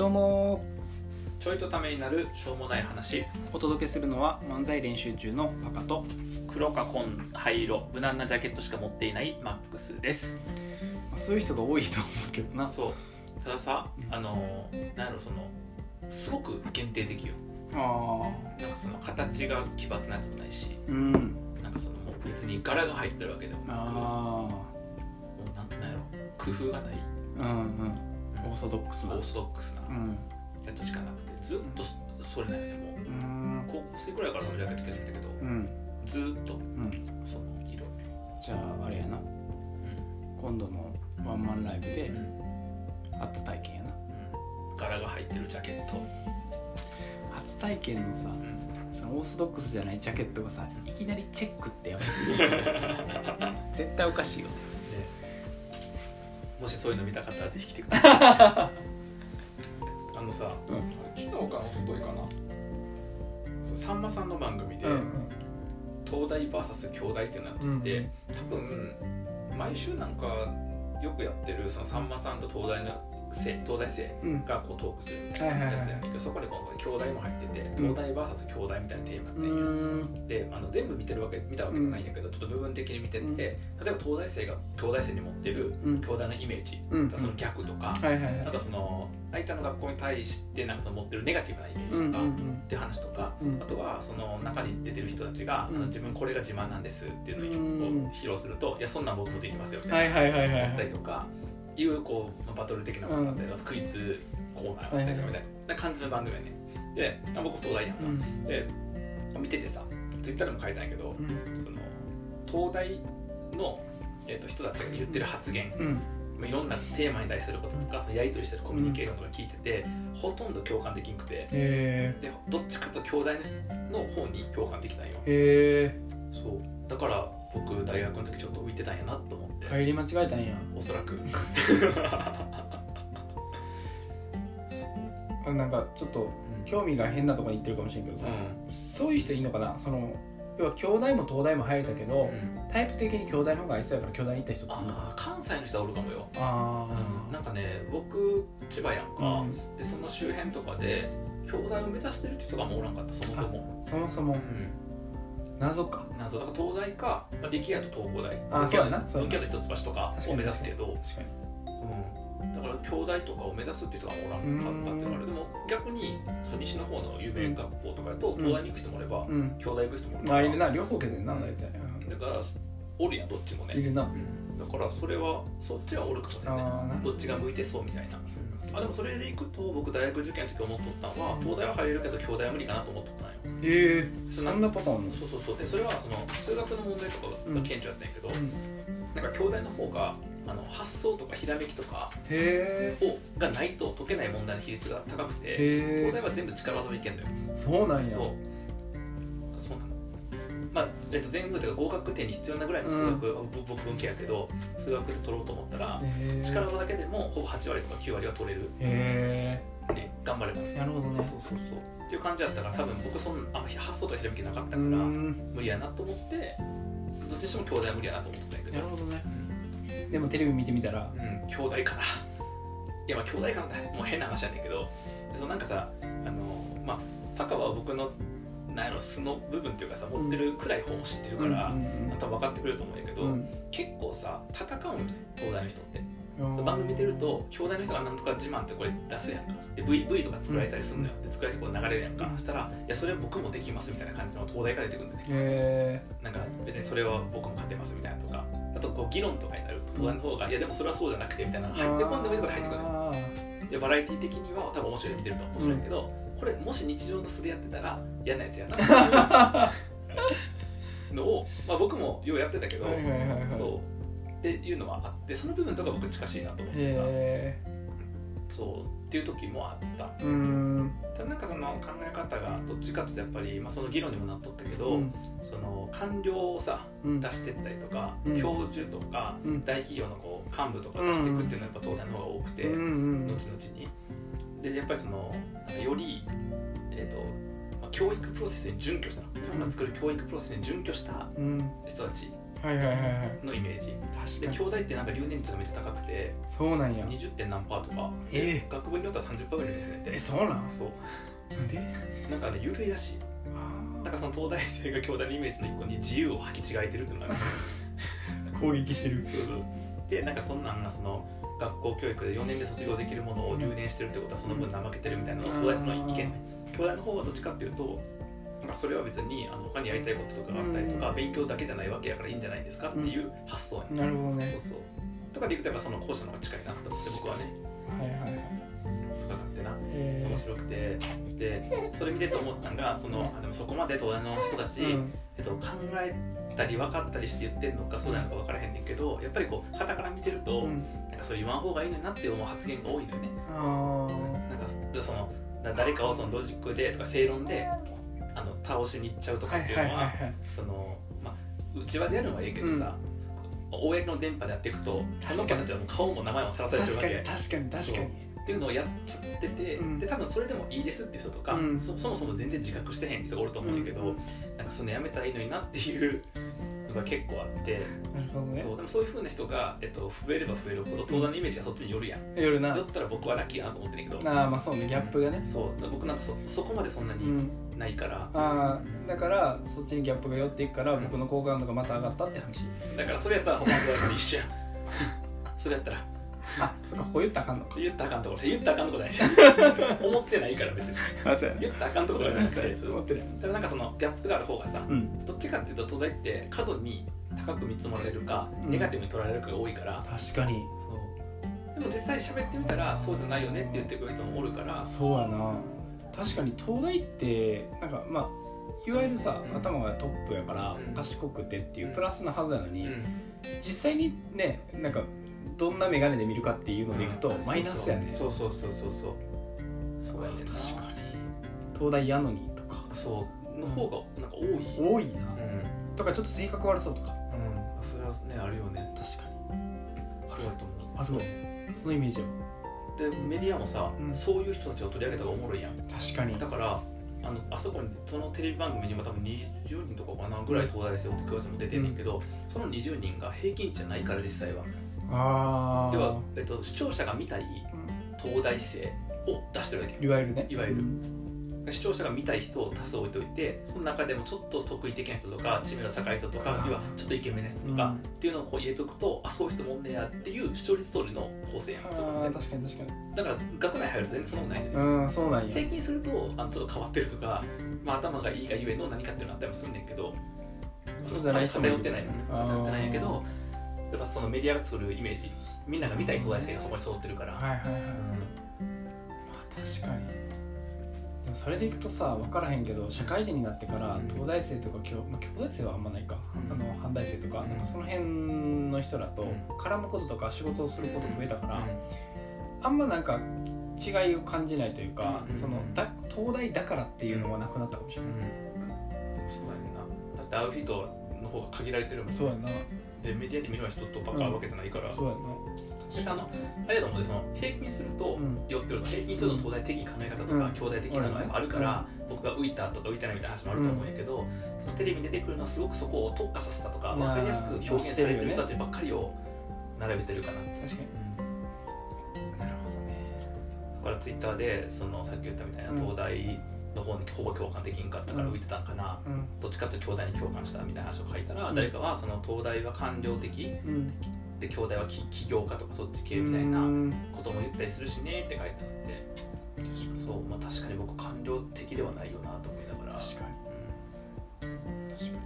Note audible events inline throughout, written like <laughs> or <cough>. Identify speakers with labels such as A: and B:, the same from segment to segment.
A: どうも。
B: ちょいとためになるしょうもない話。
A: お届けするのは漫才練習中のパカと。
B: 黒か紺灰色無難なジャケットしか持っていないマックスです。
A: まあそういう人が多いと思うけどな。
B: そう。たださあのなんやろそのすごく限定的よ。
A: あ
B: なんかその形が奇抜なやつもないし。
A: ーうん。
B: なんかそのもう別に柄が入ってるわけでもなく。
A: あ
B: もうなんなんやろ。工夫がない、
A: あうんうんオーソドックスな。
B: オーソドックスな。
A: うん。
B: やつしかなくてずっとそれなんよねもう
A: うん。
B: 高校生くらいからそのジャケット着てたけど
A: うん。
B: ずっと
A: うん。
B: その色。
A: じゃああれやな。今度のワンマンライブで初体験やな。
B: うん。柄が入ってるジャケット、
A: 初体験のさ
B: うん。
A: そのオーソドックスじゃないジャケットがさいきなりチェックってやばい。<laughs> 絶対おかしいよ
B: もしそういうの見たかったらぜひ来てください。<laughs> あのさ、
A: うん。
B: 昨日かな一昨日かな？そうさんまさんの番組で、
A: うん。
B: 東大 VS 京大っていうのがあって、多分毎週なんかよくやってるそのさんまさんと東大の生東大生
A: うん
B: がこうトークするみた
A: はいいはいはい
B: なやつやねんけど、そこにこの兄弟も入ってて
A: うん。
B: 東大 VS 兄弟みたいなテーマって
A: う
B: いう、
A: ん。
B: であの全部見てるわけ見たわけじゃないんだけど、ちょっと部分的に見てて、
A: うん。
B: 例えば東大生が兄弟生に持ってる
A: うん。
B: 兄弟のイメージ、
A: うん。
B: その逆とか、
A: はいはいはい。
B: あとその相手の学校に対してなんかその持ってるネガティブなイメージとか、っていう話とか、
A: うん。
B: あとはその中に出てる人たちが、
A: うん。
B: あの自分これが自慢なんですっていう
A: うん
B: のを披露すると、いやそんなん僕もできますよみた
A: はいい
B: な、
A: はいはいはい。
B: あったりとかいうこうまあバトル的なものだったり、あとクイズコーナーたりとかみたいな感じの番組やね。であ僕東大やんか、
A: うん。
B: で見ててさツイッターでも書いたんやけど、
A: うん。
B: その東大の、えー、と人たちが言ってる発言、
A: うん。
B: まあいろんなテーマに対することとかそのやり取りしてるコミュニケーションとか聞いてて、ほとんど共感できんくて
A: へ
B: でどっちかと兄弟の方に共感できたんよ。そう。だから僕大学の時ちょっと浮いてたんやなと思って、
A: え入り間違えたんや。
B: おそらく。
A: あなんかちょっと興味が変なところに行ってるかもしれんけどさ、
B: う
A: そういう人いいのかな？その要は兄弟も東大も入れたけど、
B: ん、うん、
A: タイプ的に兄弟の方が合いそうやから兄弟に行った人って
B: あー関西の人はおるかもよ、
A: あ
B: うん、なんかね僕千葉やん
A: あ、
B: か、
A: うん。
B: でその周辺とかで兄弟を目指してる人がもうおらんかったそもそも、
A: そもそも。
B: うん、
A: 謎か。
B: 謎。だから東大か、まあ、力也と東工大。
A: あ
B: 文系
A: そうやな。
B: 文系と一橋とかを目指すけど、
A: 確かに。
B: うん、だから兄弟とかを目指すって人がおらんかったっていうのがある。でも逆にその西の方の有名学校とかだと東大に行く人もおれば、
A: うん。
B: 兄弟行く人もおる
A: まあいるな。両方受けてんな大体、
B: だからおるやんどっちもね。
A: いるな。
B: うんだからそれはそっちはおるかもしれない。どっちが向いてそうみたいな。あでもそれでいくと僕大学受験の時思っとったのは東大は入れるけど兄弟は無理かなと思っとったんよ。
A: ええ
B: そ
A: そんなパターン
B: そうそうそう。でそれはその数学の問題とかが顕著やったんやけど、
A: うん。
B: なんか兄弟の方があの発想とかひらめきとか
A: へえ
B: をがないと解けない問題の比率が高くて東大は全部力技でいけんのよ。
A: そうなんや。
B: そうまあ、えっと、全部というか合格点に必要なぐらいの数学、ぼ僕文系やけど数学で取ろうと思ったら力技だけでもほぼ8割とか9割は取れる、
A: へ
B: ね、頑張れば。
A: なるほどね。
B: そうそうそう。っていう感じだったから多分僕そんあんま発想とかひらめきなかった
A: う
B: から
A: ん。
B: 無理やなと思ってどっちにしても兄弟は無理やなと思ってたんやけど。
A: なるほどね。でもテレビ見てみたら。
B: うん、兄弟かな。いや、まあ、兄弟かなだ。もう変な話やねんけど、でそのなんかさ、あの、まあ、タカは僕の、なんやろ、素の部分っていうかさ、持ってるくらい本を知ってるから、
A: うんうん
B: 多分分かってくれると思うんやけど、
A: うん
B: 結構さ、戦うんよね、東大の人って。
A: うん
B: 番組見てると、兄弟の人がなんとか自慢ってこれ出すやんか。で、v, v とか作られたりするのよ。で、作られてこう流れるやんか。
A: うん
B: そしたら、いや、それは僕もできますみたいな感じの東大から出てくるんだよね。
A: へ
B: なんか別にそれは僕も勝てますみたいなとかあとこう議論とかになると東大の方が、いやでもそれはそうじゃなくてみたいなの
A: え
B: が入ってこんでもいいとこ入ってくるのよ
A: あ
B: でバラエティ的には多分面白い見てると面白いけど、これもし日常の素でやってたら嫌なやつやな。<laughs> のを、まあ、僕もようやってたけど、
A: ーはいはいはいはい。
B: そう。っていうのはあってその部分とか僕近しいなと思ってさ。
A: へ
B: そう。っていう時もあった。
A: えうん。
B: ただなんかその考え方がどっちかっていうとやっぱり、まあ、その議論にもなっとったけど、
A: うん。
B: その官僚をさ
A: うん。
B: 出してったりとか、
A: うん。
B: 教授とか、
A: うん。
B: 大企業のこう幹部とか出していくっていうのはやっぱ東大の方が多くて、後々にでやっぱりそのより、えーとまあ、教育プロセスに準拠した日本が作る教育プロセスに準拠した
A: うん。
B: 人たち
A: はいはいはいはい。
B: のイメージ。で兄弟ってなんか留年率がめっちゃ高くて
A: そうなんや。
B: 20点何パーとか。
A: え
B: 学部によっては30パーぐらいですね
A: えそうなん？
B: そう。
A: なんで？
B: なんかね緩いらしい。
A: あ
B: だからその東大生が兄弟のイメージの一個に自由を履き違えてるっていうのが <laughs>
A: 攻撃してる。
B: でなんかそんなんがその学校教育で4年で卒業できるものを留年してるってことはその分怠けてるみたいなのが東大生の意見ね。兄弟の方はどっちかっていうとなんかそれは別にあの他にやりたいこととかがあったりとか、
A: うん。
B: 勉強だけじゃないわけやからいいんじゃないですかっていう発想やね、
A: なるほどね。
B: そうそう。とかでいくとやっぱその後者の方が近いなと思って僕はね。
A: はいはいはい。
B: とかってな
A: え
B: 面白くて。でそれ見てて思ったのがそのあでもそこまで東大の人たち、
A: うん。
B: えっと、考えたり分かったりして言ってるのかそうじゃないのか分からへんねんけどやっぱりこう傍から見てると、
A: うん。
B: なんかそれ言わん方がいいのになって思う発言が多いのよね。
A: あ
B: なんかでそのだ誰かをそのロジックでとか正論であの倒しにいっちゃうとかっていうのは内輪でやるのはいいけどさ、公の電波でやっていくとこ
A: 確かに。
B: の子たちはもう顔も名前もさらされてる
A: 確
B: わけ。
A: かに確かに確かに
B: っていうのをやっちゃってて、
A: うん。
B: で多分それでもいいですっていう人とか、
A: うん。
B: そそもそも全然自覚してへんって人がおると思うんだけど、
A: うん。
B: なんかそのやめたらいいのになっていうのが結構あって、
A: なるほどね。
B: そうでもそういうふうな人が、えっと、増えれば増えるほど東大のイメージがそっちによるやん、
A: 夜な。
B: だったら僕はラッキーやなと思ってるけど。
A: ああまあそうねギャップがね。
B: そう僕なんかそそこまでそんなに
A: うん。
B: ないから、
A: ああだからそっちにギャップが寄っていくから
B: うん
A: 僕の好感度がまた上がったって話。
B: だからそれやったら他の大学と一緒やん。<laughs> それやったら
A: あそっかここ言ったらあかんのか。
B: 言ったらあかんところ言ったらあかんところない。し <laughs> 思ってないから別に。
A: あそうやね
B: 言ったらあかんところじゃなくてそう
A: 思ってる
B: ただなんかそのギャップがある方がさ、
A: うん。
B: どっちかっていうと東大って過度に高く見積もられるか、
A: うん。
B: ネガティブに取られるかが多いから。
A: 確かに。
B: そう。でも実際喋ってみたらそうじゃないよねって言ってくる人もおるから。
A: そうやな。確かに東大ってなんかまあいわゆるさ、
B: うん。
A: 頭がトップやから
B: うん。
A: 賢くてっていう
B: うん。
A: プラスなはずなのに、
B: うん。
A: 実際にねなんかどんな眼鏡で見るかっていうのでいくと、マイナスやね
B: そうそうそうそうそう。そうや
A: 確かに。東大やのにとか。
B: そう。の方がなんか多い。
A: 多いな、
B: うん、
A: とかちょっと性格悪そうとか。
B: うん、それはねあるよね。
A: 確かに。
B: そうだと思う。
A: あるわそのイメージは
B: でメディアもさ、
A: うん。
B: そういう人たちを取り上げた方がおもろいやん。
A: 確かに。
B: だからあのあそこにそのテレビ番組にも多分20人とかかなぐらい東大生って教室も出てんねんけど、その20人が平均値じゃないから実際は要は、えっと、視聴者が見たい東大生を出してるだけ。
A: いわゆるね。
B: いわゆる。
A: うん。
B: 視聴者が見たい人を多数置いといてその中でもちょっと得意的な人とか知名度高い人とか要はちょっとイケメンな人とか、っていうのをこう入れとくとあそういう人もおんねやっていう視聴率通りの構成やん。そこって
A: 確かに確かに。
B: だから学内入ると全然そんなことないね
A: うんそうなんや。
B: 平均するとあのちょっと変わってるとか、まあ、頭がいいがゆえの何かっていうのあったりもするんだけど
A: そうじゃない
B: 偏ってない。偏ってないんやけどやっぱそのメディアが作るイメージみんなが見たい東大生がそこに揃ってるから、
A: はいはいはい、まあ確かに。でもそれでいくとさ分からへんけど社会人になってから
B: うん。
A: 東大生とか京,、まあ、京大生はあんまないか、
B: うん。
A: あの阪大生とか,、
B: うん。
A: なんかその辺の人らと
B: うん。
A: 絡むこととか仕事をすること増えたから、
B: うん。
A: あんまなんか違いを感じないというか、
B: うん。
A: そのだ東大だからっていうのはなくなったかもしれない、
B: そうやんな。だって会う人の方が限られてるもん
A: そうやな
B: でメディアで見る人とばっかわけじゃないから、
A: そうや
B: であのあれだと思うんでその平均すると、
A: うん。
B: 寄ってるの平均すると東大的考え方とか、
A: うん。
B: 兄弟的なのがあるから、僕が浮いたとか浮いてないみたいな話もあると思うんやけど、そのテレビに出てくるのはすごくそこを特化させたとか
A: まあ。
B: 分かりやすく表現されてる人たちばっかりを並べてるかな、
A: な確かに。なるほどね。
B: だからツイッターでそのさっき言ったみたいな
A: うん
B: 東大の方にほぼ共感できんかったから浮いてたんかな、
A: うん。
B: どっちかというと兄弟に共感したみたいな話を書いたら、
A: うん。
B: 誰かはその東大は官僚的
A: うん。
B: で兄弟は起起業家とかそっち系みたいな
A: うん。
B: ことも言ったりするしねって書いてあって。そうまあ確かに僕官僚的ではないよなと思いながら。
A: 確かに。確かに。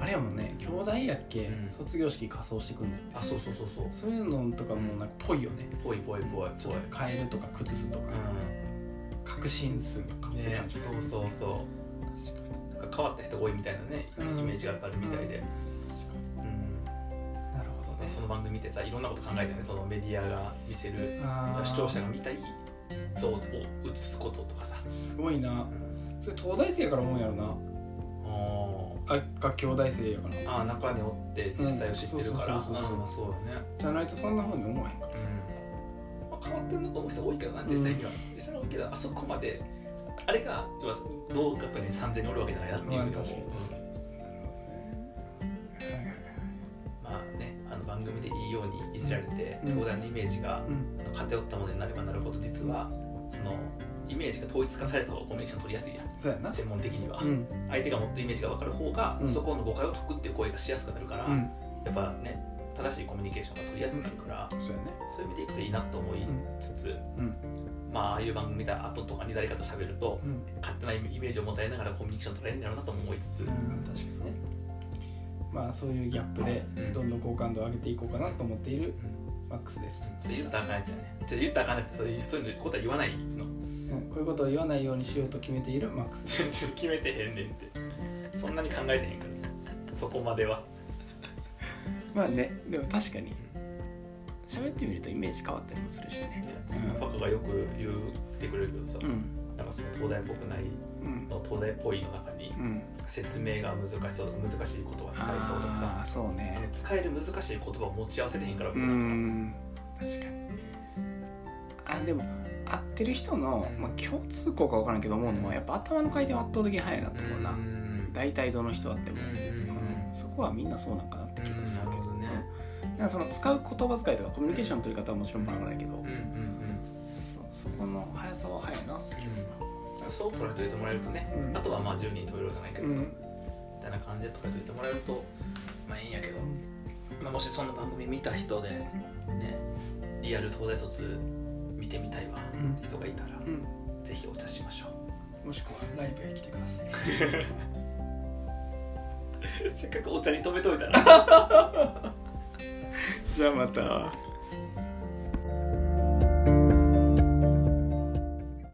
A: あれやもんね兄弟やっけ、
B: うん。
A: 卒業式仮装してくんね。ん
B: あそうそうそうそう。
A: そういうのとかもなんかぽいよね。
B: ぽいぽいぽいぽい。
A: 変えるとか崩すとか、確信するとか
B: うんね。そうそうそう。
A: 確かに
B: なんか変わった人が多いみたいなね、
A: うん。
B: イメージがあるみたいで、うん。
A: に。なるほどね。
B: その番組見てさいろんなこと考えてねそのメディアが見せる視聴者が見たい像を映すこととかさ、
A: すごいな。
B: うん。
A: それ東大生やから思うんやろな。
B: あ
A: あが兄弟生やから。
B: あ中におって実際を知ってるから、
A: うんそうそうそうそう
B: あまあそうよね、
A: じゃないとそんなふうに思わへんからさ、
B: まあ、変わってるなと思う人多いけどな実際には、実際には多いけどあそこまであれが要は同学年3000人おるわけじゃないなっていうふうに思う、
A: まあ確かに確かに。はいはいはい
B: じられて、
A: うん。
B: 東大のイメージが
A: うん。
B: 偏ったものになればなるほど実はそのイメージが統一化された方がコミュニケーション取りやすいやん。専門的には、
A: うん。
B: 相手が持ってるイメージが分かる方が、
A: うん。
B: そこの誤解を解くっていう声がしやすくなるから、
A: うん。
B: やっぱね正しいコミュニケーションが取りやすくなるから、
A: そうやね。
B: そういう意味でいくといいなと思いつつ、
A: うん。
B: まあああいう番組見た後とかに誰かと喋ると
A: うん。
B: 勝手なイメージを持たれながらコミュニケーション取れるんだろうなとも思いつつ、
A: うん。確かにね。まあそういうギャップで
B: うん。
A: どんどん好感度を上げていこうかなと思っている
B: うん。
A: マックスです、
B: それ言ったらあかんやつやね。ちょっと言ったらあかんなくてそういうそういうことは言わないの。
A: うん。こういうことを言わないようにしようと決めているマックス。<laughs>
B: 決めてへんねんって。そんなに考えてへんから。そこまでは
A: まあねでも確かに。喋ってみるとイメージ変わったりもするしね。うん。
B: パカがよく言ってくれるけどさ、
A: うん。
B: なんかその東大っぽくない
A: うん。
B: の東大っぽいの中に
A: うん。
B: 説明が難しそうとか難しい言葉使いそうとかさ
A: そうね。
B: 使える難しい言葉を持ち合わせてへんから
A: う
B: 僕なんか
A: ん確かに。あでも合ってる人の、
B: うん。
A: まあ、共通項か分からんけど思うのは
B: うん。
A: やっぱ頭の回転は圧倒的に速いなと思うな、
B: うん。
A: 大体どの人あっても、
B: うん。
A: そこはみんなそうなんかなって気がするけど
B: ね。
A: うん。なんかその使う言葉遣いとかコミュニケーションの取り方はもちろんバラバラやけど、
B: うんうんうん
A: そうそこの速さは速いなって気が
B: そう捉えておいてもらえるとね、
A: うん。
B: あとはまあ10人十色じゃないけどさ、
A: うん。
B: みたいな感じで捉えておいてもらえるとまあいいんやけど、まあ、もしそんな番組見た人でねリアル東大卒見てみたいわ人がいたら、
A: うん。
B: ぜひお茶しましょう。
A: もしくはライブへ来てください <laughs>
B: せっかくお茶に止めといたら。<laughs>
A: じゃあまた。